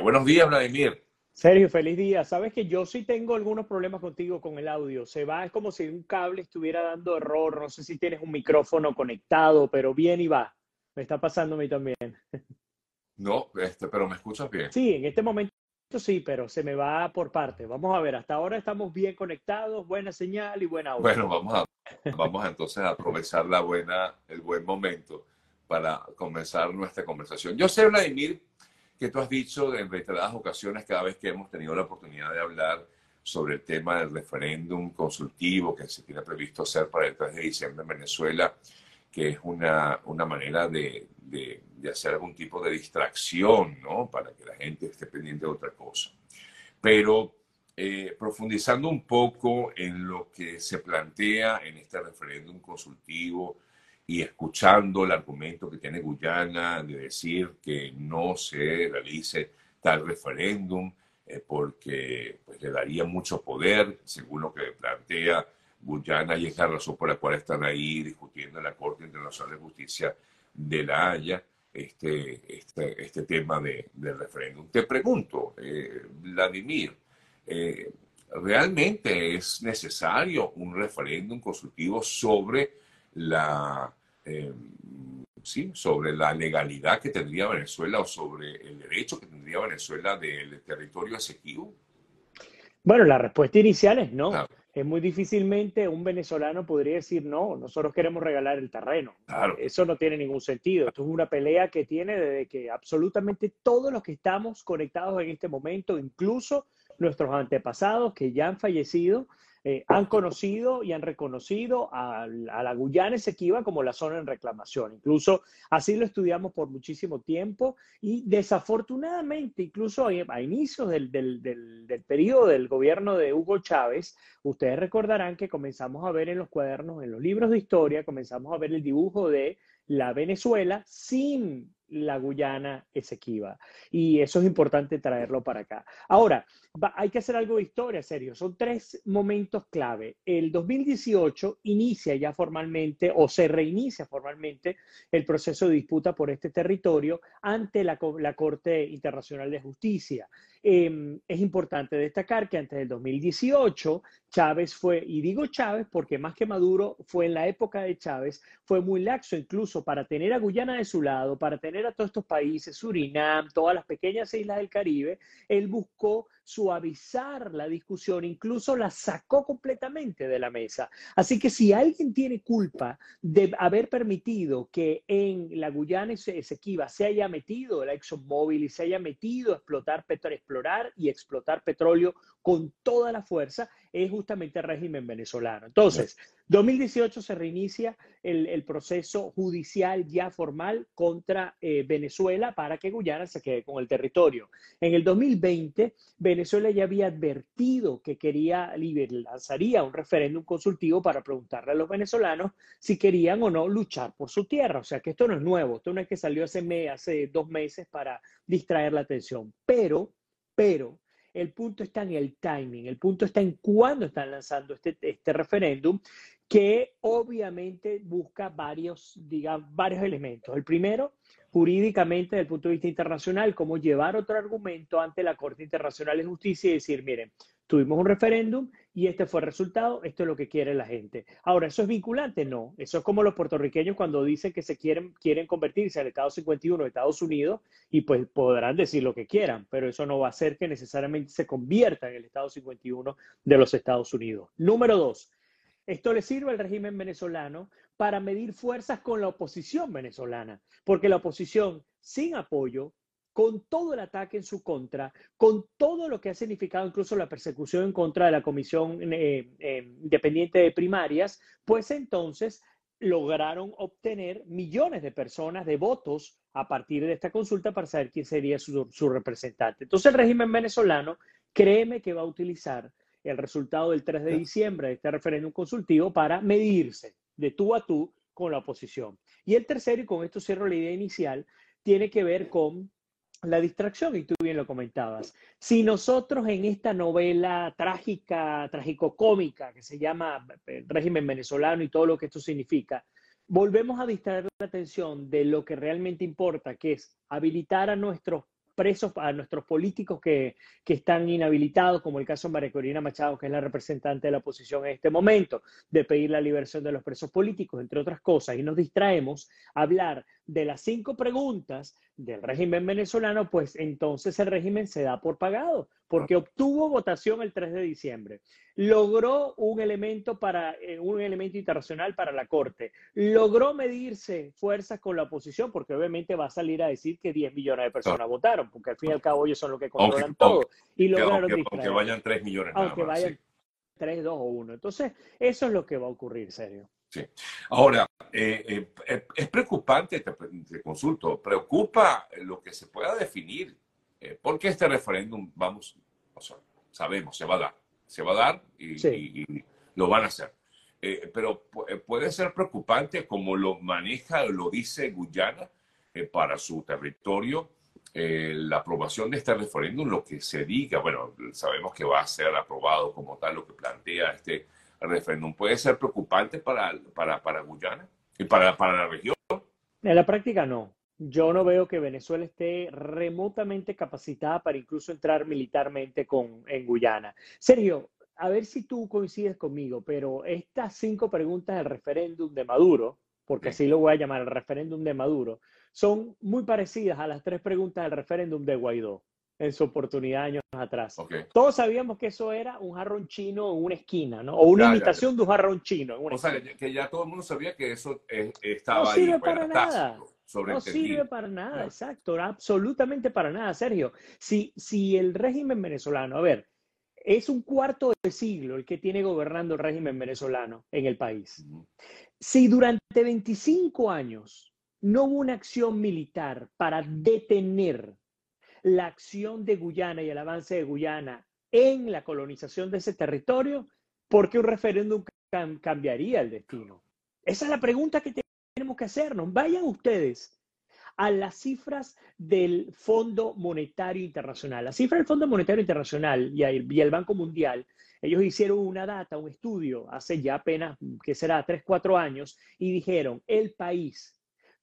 Buenos días, Vladimir. Sergio, feliz día. Sabes que yo sí tengo algunos problemas contigo con el audio. Se va, es como si un cable estuviera dando error. No sé si tienes un micrófono conectado, pero bien y va. Me está pasando a mí también. No, este, pero me escuchas bien. Sí, en este momento sí, pero se me va por parte. Vamos a ver, hasta ahora estamos bien conectados, buena señal y buena audio. Bueno, vamos a, vamos entonces a aprovechar la buena, el buen momento para comenzar nuestra conversación. Yo sé, Vladimir, que tú has dicho en reiteradas ocasiones cada vez que hemos tenido la oportunidad de hablar sobre el tema del referéndum consultivo que se tiene previsto hacer para el 3 de diciembre en Venezuela, que es una, una manera de, de, hacer algún tipo de distracción, ¿no? Para que la gente esté pendiente de otra cosa. Pero eh, profundizando un poco en lo que se plantea en este referéndum consultivo y escuchando el argumento que tiene Guyana de decir que no se realice tal referéndum eh, porque pues, le daría mucho poder, según lo que plantea Guyana, y es la razón por la cual están ahí discutiendo en la Corte Internacional de Justicia de la Haya este, este, este tema de, del referéndum. Te pregunto, eh, Vladimir, eh, ¿realmente es necesario un referéndum consultivo sobre la, eh, sí, sobre la legalidad que tendría Venezuela o sobre el derecho que tendría Venezuela del territorio asequivo? Bueno, la respuesta inicial es no es muy difícilmente un venezolano podría decir, no, nosotros queremos regalar el terreno. Eso no tiene ningún sentido. Esto es una pelea que tiene desde que absolutamente todos los que estamos conectados en este momento, incluso nuestros antepasados que ya han fallecido, eh, han conocido y han reconocido a, la Guyana Esequiba como la zona en reclamación. Incluso así lo estudiamos por muchísimo tiempo y desafortunadamente, incluso a, inicios del, del, del, periodo del gobierno de Hugo Chávez, ustedes recordarán que comenzamos a ver en los cuadernos, en los libros de historia, comenzamos a ver el dibujo de la Venezuela sin la Guyana Esequiba. Y eso es importante traerlo para acá. Ahora, hay que hacer algo de historia, serio. Son tres momentos clave. El 2018 inicia ya formalmente o se reinicia formalmente el proceso de disputa por este territorio ante la, la Corte Internacional de Justicia. Em, es importante destacar que antes del 2018, Chávez fue, y digo Chávez porque más que Maduro fue en la época de Chávez, fue muy laxo incluso para tener a Guyana de su lado, para tener a todos estos países, Surinam, todas las pequeñas islas del Caribe, él buscó suavizar la discusión, incluso la sacó completamente de la mesa. Así que si alguien tiene culpa de haber permitido que en la Guyana Esequiba se haya metido el ExxonMobil y se haya metido a explotar, explorar y explotar petróleo con toda la fuerza, es justamente el régimen venezolano. Entonces, 2018 se reinicia el, proceso judicial ya formal contra eh, Venezuela para que Guyana se quede con el territorio. En el 2020, Venezuela ya había advertido que quería, lanzaría un referéndum consultivo para preguntarle a los venezolanos si querían o no luchar por su tierra. O sea que esto no es nuevo, esto no es que salió hace, hace dos meses para distraer la atención. Pero, pero, el punto está en el timing, el punto está en cuándo están lanzando este, este referéndum, que obviamente busca varios, digamos, varios elementos. El primero, jurídicamente, desde el punto de vista internacional, cómo llevar otro argumento ante la Corte Internacional de Justicia y decir, miren, tuvimos un referéndum y este fue el resultado, esto es lo que quiere la gente. Ahora, ¿eso es vinculante? No. Eso es como los puertorriqueños cuando dicen que se quieren, quieren convertirse al Estado 51 de Estados Unidos y pues podrán decir lo que quieran, pero eso no va a hacer que necesariamente se convierta en el Estado 51 de los Estados Unidos. Número dos, esto le sirve al régimen venezolano para medir fuerzas con la oposición venezolana, porque la oposición sin apoyo con todo el ataque en su contra, con todo lo que ha significado incluso la persecución en contra de la Comisión eh, eh, Independiente de Primarias, pues entonces lograron obtener millones de personas de votos a partir de esta consulta para saber quién sería su, su representante. Entonces el régimen venezolano, créeme que va a utilizar el resultado del 3 de diciembre de este referéndum consultivo para medirse de tú a tú con la oposición. Y el tercero, y con esto cierro la idea inicial, tiene que ver con la distracción, y tú bien lo comentabas. Si nosotros en esta novela trágica, trágico-cómica, que se llama el régimen venezolano y todo lo que esto significa, volvemos a distraer la atención de lo que realmente importa, que es habilitar a nuestros presos, a nuestros políticos que, que están inhabilitados, como el caso de María Corina Machado, que es la representante de la oposición en este momento, de pedir la liberación de los presos políticos, entre otras cosas, y nos distraemos a hablar de las cinco preguntas del régimen venezolano, pues entonces el régimen se da por pagado, porque obtuvo votación el 3 de diciembre, logró un elemento para eh, un elemento internacional para la corte, logró medirse fuerzas con la oposición, porque obviamente va a salir a decir que 10 millones de personas votaron, porque al fin y al cabo ellos son los que controlan todo. y lograron aunque, vayan 3 millones. Aunque vayan 3, 2 o 1. Entonces, eso es lo que va a ocurrir, serio. Sí. Ahora, eh, eh, es preocupante, te, consulto, preocupa lo que se pueda definir, eh, porque este referéndum, vamos, sabemos, se va a dar, se va a dar y, lo van a hacer. pero puede ser preocupante como lo maneja, lo dice Guyana para su territorio, la aprobación de este referéndum, lo que se diga, bueno, sabemos que va a ser aprobado como tal lo que plantea este referéndum puede ser preocupante para, para, para Guyana y para, para la región? En la práctica no. Yo no veo que Venezuela esté remotamente capacitada para incluso entrar militarmente con, en Guyana. Sergio, a ver si tú coincides conmigo, pero estas cinco preguntas del referéndum de Maduro, porque así lo voy a llamar, el referéndum de Maduro, son muy parecidas a las tres preguntas del referéndum de Guaidó en su oportunidad años atrás. Todos sabíamos que eso era un jarrón chino en una esquina, ¿no? O una imitación de un jarrón chino. o sea, que ya todo el mundo sabía que eso estaba no Sirve para nada. No sirve para nada, exacto, absolutamente para nada, Sergio. Si, si el régimen venezolano, a ver, es un cuarto de siglo el que tiene gobernando el régimen venezolano en el país. Si durante 25 años no hubo una acción militar para detener la acción de Guyana y el avance de Guyana en la colonización de ese territorio, ¿por qué un referéndum cambiaría el destino? Esa es la pregunta que tenemos que hacernos. Vayan ustedes a las cifras del Fondo Monetario Internacional. La cifra del Fondo Monetario Internacional y el, Banco Mundial, ellos hicieron una data, un estudio hace ya apenas, que será, tres, cuatro años, y dijeron, el país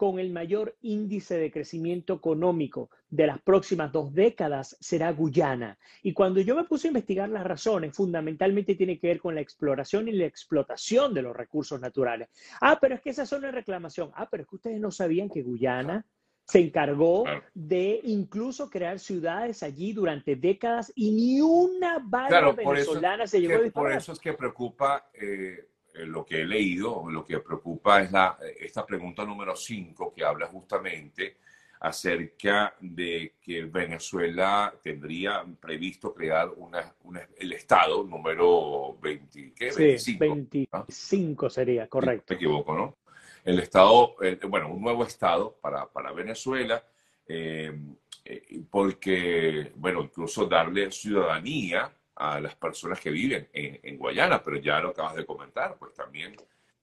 con el mayor índice de crecimiento económico de las próximas dos décadas será Guyana. Y cuando yo me puse a investigar las razones, fundamentalmente tiene que ver con la exploración y la explotación de los recursos naturales. Ah, pero es que esa es una reclamación. Ah, pero es que ustedes no sabían que Guyana se encargó de incluso crear ciudades allí durante décadas y ni una bala venezolana se llegó a disparar. Por eso es que preocupa eh, lo que he leído, lo que preocupa es la, esta pregunta número 5 que habla justamente acerca de que Venezuela tendría previsto crear una, el Estado número 20, ¿qué? 25, sería, correcto. Me equivoco, ¿no? El Estado, bueno, un nuevo Estado para, para Venezuela, eh, eh, porque, bueno, incluso darle ciudadanía a las personas que viven en, Guayana, pero ya lo acabas de comentar, pues también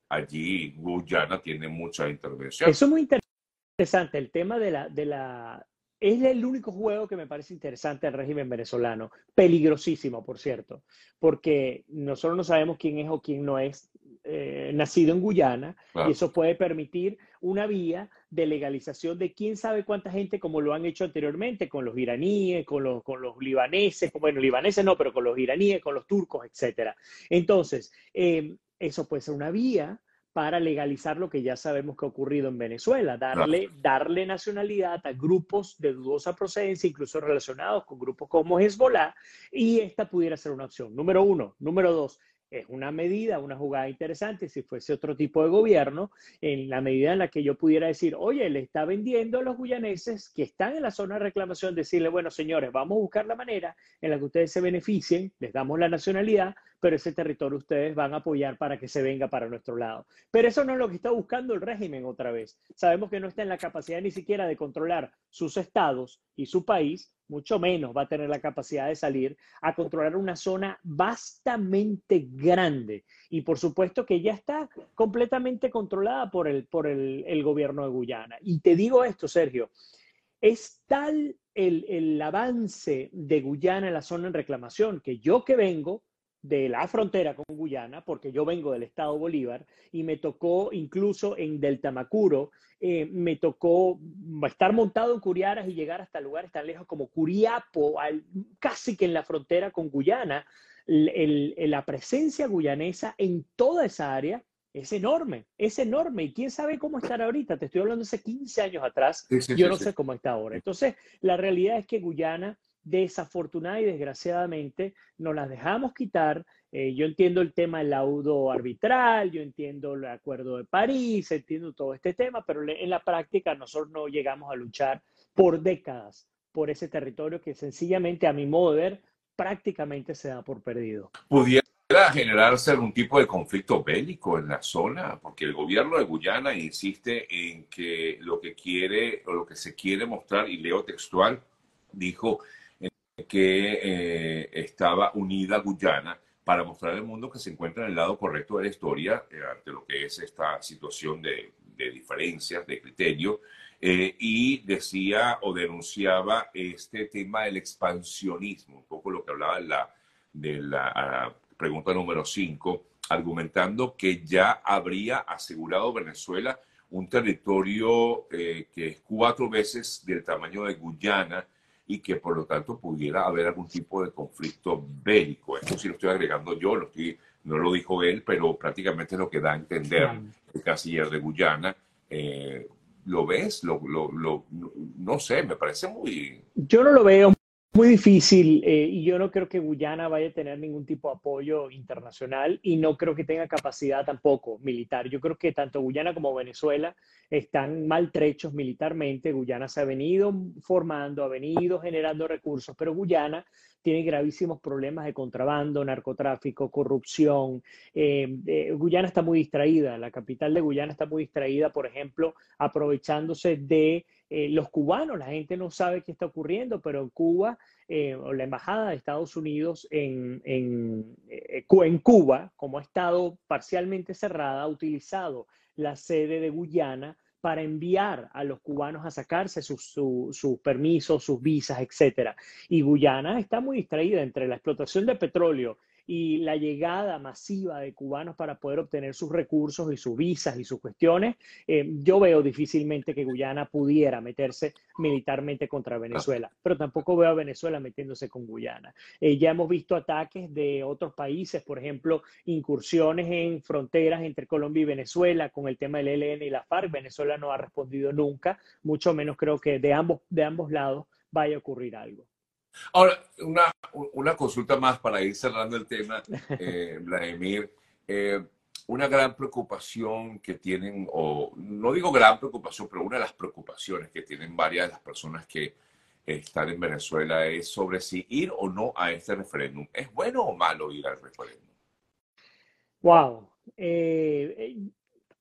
allí Guyana tiene mucha intervención. Eso es muy interesante, el tema de la, de la... Es el único juego que me parece interesante del régimen venezolano, peligrosísimo, por cierto, porque nosotros no sabemos quién es o quién no es eh, nacido en Guyana y eso puede permitir una vía de legalización de quién sabe cuánta gente, como lo han hecho anteriormente con los iraníes, con los, con los libaneses, bueno, libaneses no, pero con los iraníes, con los turcos, etcétera. Entonces, eh, eso puede ser una vía para legalizar lo que ya sabemos que ha ocurrido en Venezuela, darle, darle nacionalidad a grupos de dudosa procedencia, incluso relacionados con grupos como Hezbollah, y esta pudiera ser una opción. Número uno. Número dos, es una medida, una jugada interesante si fuese otro tipo de gobierno, en la medida en la que yo pudiera decir, oye, le está vendiendo a los guyaneses que están en la zona de reclamación, decirle, bueno, señores, vamos a buscar la manera en la que ustedes se beneficien, les damos la nacionalidad, pero ese territorio ustedes van a apoyar para que se venga para nuestro lado. Pero eso no es lo que está buscando el régimen otra vez. Sabemos que no está en la capacidad ni siquiera de controlar sus estados y su país, mucho menos va a tener la capacidad de salir a controlar una zona bastante grande. Y por supuesto que ya está completamente controlada por el, por el, gobierno de Guyana. Y te digo esto, Sergio, es tal el, el avance de Guyana en la zona en reclamación que yo que vengo de la frontera con Guyana, porque yo vengo del estado Bolívar, y me tocó incluso en Deltamacuro, eh, me tocó estar montado en Curiaras y llegar hasta lugares tan lejos como Curiapo, casi que en la frontera con Guyana. la presencia guyanesa en toda esa área es enorme, es enorme. Y quién sabe cómo estará ahorita. Te estoy hablando hace 15 años atrás. yo no sé cómo está ahora. Entonces, la realidad es que Guyana desafortunada y desgraciadamente nos las dejamos quitar. Eh, yo entiendo el tema del laudo arbitral, yo entiendo el acuerdo de París, entiendo todo este tema, pero en la práctica nosotros no llegamos a luchar por décadas por ese territorio que sencillamente, a mi modo de ver, prácticamente se da por perdido. ¿Pudiera generarse algún tipo de conflicto bélico en la zona? Porque el gobierno de Guyana insiste en que lo que quiere o lo que se quiere mostrar, y leo textual, dijo que eh, estaba unida Guyana para mostrar al mundo que se encuentra en el lado correcto de la historia eh, ante lo que es esta situación de, diferencias de criterio eh, y decía o denunciaba este tema del expansionismo, un poco lo que hablaba la, de la pregunta número 5, argumentando que ya habría asegurado Venezuela un territorio que es cuatro veces del tamaño de Guyana y que por lo tanto pudiera haber algún tipo de conflicto bélico. Esto sí lo estoy agregando yo, lo estoy, no lo dijo él, pero prácticamente es lo que da a entender el canciller de Guyana. Eh, ¿Lo ves? Lo, lo, lo, no sé, me parece muy... Yo no lo veo muy difícil eh, y yo no creo que Guyana vaya a tener ningún tipo de apoyo internacional y no creo que tenga capacidad tampoco militar. Yo creo que tanto Guyana como Venezuela están maltrechos militarmente. Guyana se ha venido formando, ha venido generando recursos, pero Guyana tiene gravísimos problemas de contrabando, narcotráfico, corrupción. Eh, eh, Guyana está muy distraída, la capital de Guyana está muy distraída, por ejemplo, aprovechándose de eh, los cubanos. La gente no sabe qué está ocurriendo, pero en Cuba, o la Embajada de Estados Unidos en, en, en Cuba, como ha estado parcialmente cerrada, ha utilizado la sede de Guyana para enviar a los cubanos a sacarse sus, permisos, sus visas, etc. Y Guyana está muy distraída entre la explotación de petróleo y la llegada masiva de cubanos para poder obtener sus recursos y sus visas y sus cuestiones, eh, yo veo difícilmente que Guyana pudiera meterse militarmente contra Venezuela, pero tampoco veo a Venezuela metiéndose con Guyana. Eh, ya hemos visto ataques de otros países, por ejemplo, incursiones en fronteras entre Colombia y Venezuela con el tema del ELN y la FARC. Venezuela no ha respondido nunca, mucho menos creo que de ambos, de ambos lados vaya a ocurrir algo. Ahora, una, una consulta más para ir cerrando el tema, eh, Vladimir. Eh, una gran preocupación que tienen, o no digo gran preocupación, pero una de las preocupaciones que tienen varias de las personas que están en Venezuela es sobre si ir o no a este referéndum. ¿Es bueno o malo ir al referéndum? Wow. Eh,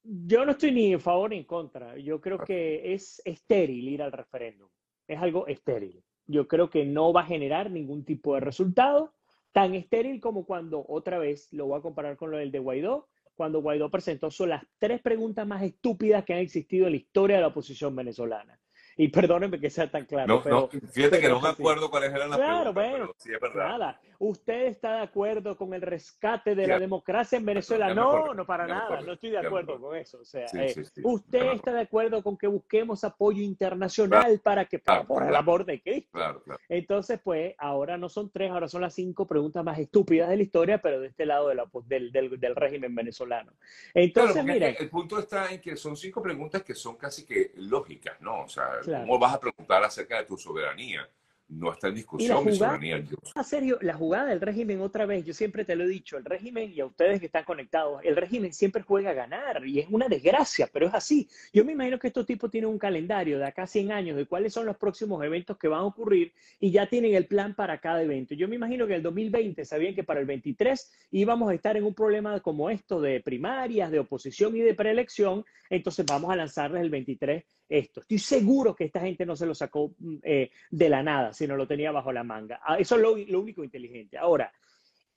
yo no estoy ni en favor ni en contra. Yo creo que es estéril ir al referéndum. Es algo estéril yo creo que no va a generar ningún tipo de resultado tan estéril como cuando otra vez lo voy a comparar con lo del de Guaidó, cuando Guaidó presentó son las tres preguntas más estúpidas que han existido en la historia de la oposición venezolana. Y perdónenme que sea tan claro. No, pero, fíjate que no me acuerdo cuáles eran las claro, preguntas. sí es verdad. Nada. ¿Usted está de acuerdo con el rescate de la democracia en Venezuela? No, no para nada. No estoy de acuerdo con eso. O sea, eh, ¿usted está de acuerdo con que busquemos apoyo internacional para que, por el amor de Cristo? Claro, Entonces, pues, ahora no son tres, ahora son las cinco preguntas más estúpidas de la historia, pero de este lado de la, del, del, del, régimen venezolano. Entonces, mira. El, punto está en que son cinco preguntas que son casi que lógicas, ¿no? O sea, ¿cómo vas a preguntar acerca de tu soberanía? no está en discusión mi soberanía. En serio, la jugada del régimen otra vez, yo siempre te lo he dicho, el régimen y a ustedes que están conectados, el régimen siempre juega a ganar y es una desgracia, pero es así. Yo me imagino que estos tipos tienen un calendario de acá 100 años de cuáles son los próximos eventos que van a ocurrir y ya tienen el plan para cada evento. Yo me imagino que en el 2020 sabían que para el 23 íbamos a estar en un problema como esto de primarias, de oposición y de preelección, entonces vamos a lanzarles el 23 esto. Estoy seguro que esta gente no se lo sacó mm, eh, de la nada, sino lo tenía bajo la manga. Ah, eso es lo, único inteligente. Ahora,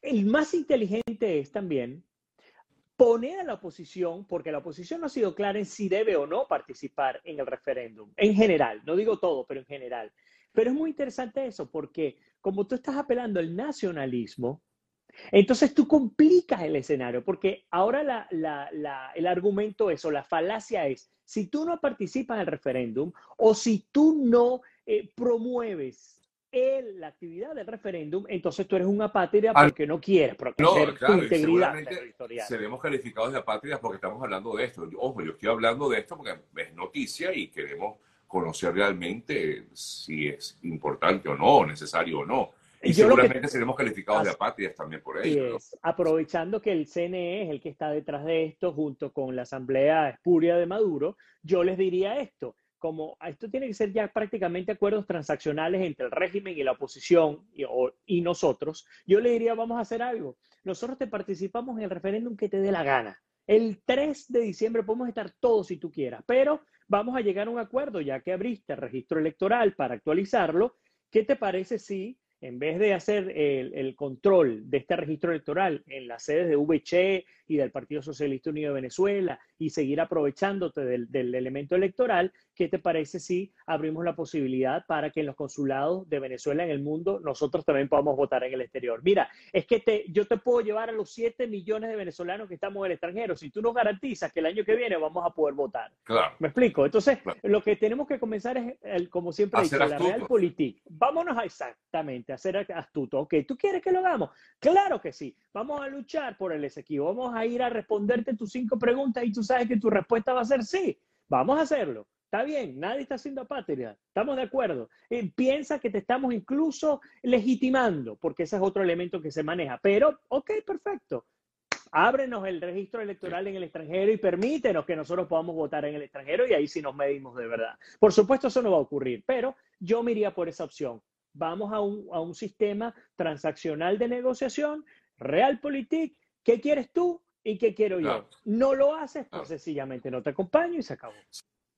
el más inteligente es también poner a la oposición, porque la oposición no ha sido clara en si debe o no participar en el referéndum, en general, no digo todo, pero en general. Pero es muy interesante eso, porque como tú estás apelando al nacionalismo, Entonces tú complicas el escenario, porque ahora el argumento es, o la falacia es, si tú no participas en el referéndum o si tú no eh, promueves la actividad del referéndum, entonces tú eres un apátrida porque no quieres proteger tu integridad territorial. Seremos calificados de apátridas porque estamos hablando de esto. Ojo, yo estoy hablando de esto porque es noticia y queremos conocer realmente si es importante o no, necesario o no. Y seguramente seremos calificados de apátridas también por ello. Aprovechando que el CNE es el que está detrás de esto, junto con la Asamblea Espuria de Maduro, yo les diría esto como esto tiene que ser ya prácticamente acuerdos transaccionales entre el régimen y la oposición y, nosotros, yo le diría, vamos a hacer algo. Nosotros te participamos en el referéndum que te dé la gana. El 3 de diciembre podemos estar todos si tú quieras, pero vamos a llegar a un acuerdo ya que abriste el registro electoral para actualizarlo. ¿Qué te parece si en vez de hacer el, control de este registro electoral en las sedes de VCHE y del Partido Socialista Unido de Venezuela y seguir aprovechándote del, del, elemento electoral, ¿qué te parece si abrimos la posibilidad para que en los consulados de Venezuela en el mundo nosotros también podamos votar en el exterior? Mira, es que te, yo te puedo llevar a los 7 millones de venezolanos que estamos en el extranjero. Si tú nos garantizas que el año que viene vamos a poder votar. Claro. ¿Me explico? Entonces, lo que tenemos que comenzar es, el, como siempre dicho, la realpolitik. Vámonos a exactamente a ser astuto. Ok, ¿tú quieres que lo hagamos? Claro que sí. Vamos a luchar por el Esequibo. Vamos a ir a responderte tus cinco preguntas y tú sabes que tu respuesta va a ser sí. Vamos a hacerlo. Está bien, nadie está haciendo apátrida, estamos de acuerdo. Eh, piensa que te estamos incluso legitimando, porque ese es otro elemento que se maneja. Pero, ok, perfecto. Ábrenos el registro electoral en el extranjero y permítenos que nosotros podamos votar en el extranjero y ahí sí nos medimos de verdad. Por supuesto, eso no va a ocurrir, pero yo me iría por esa opción. Vamos a un, a un sistema transaccional de negociación, realpolitik. ¿Qué quieres tú? ¿Y qué quiero yo? No lo haces, pues sencillamente no te acompaño y se acabó.